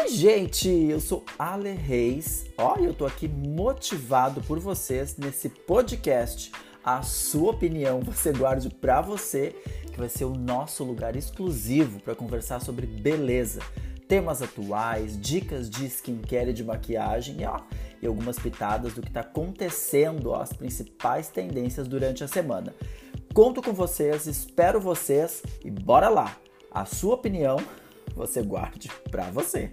Oi, gente! Eu sou Ale Reis. Olha, eu tô aqui motivado por vocês nesse podcast. A sua opinião você guarde para você, que vai ser o nosso lugar exclusivo para conversar sobre beleza, temas atuais, dicas de skincare e de maquiagem e, ó, e algumas pitadas do que está acontecendo, ó, as principais tendências durante a semana. Conto com vocês, espero vocês e bora lá! A sua opinião você guarde para você.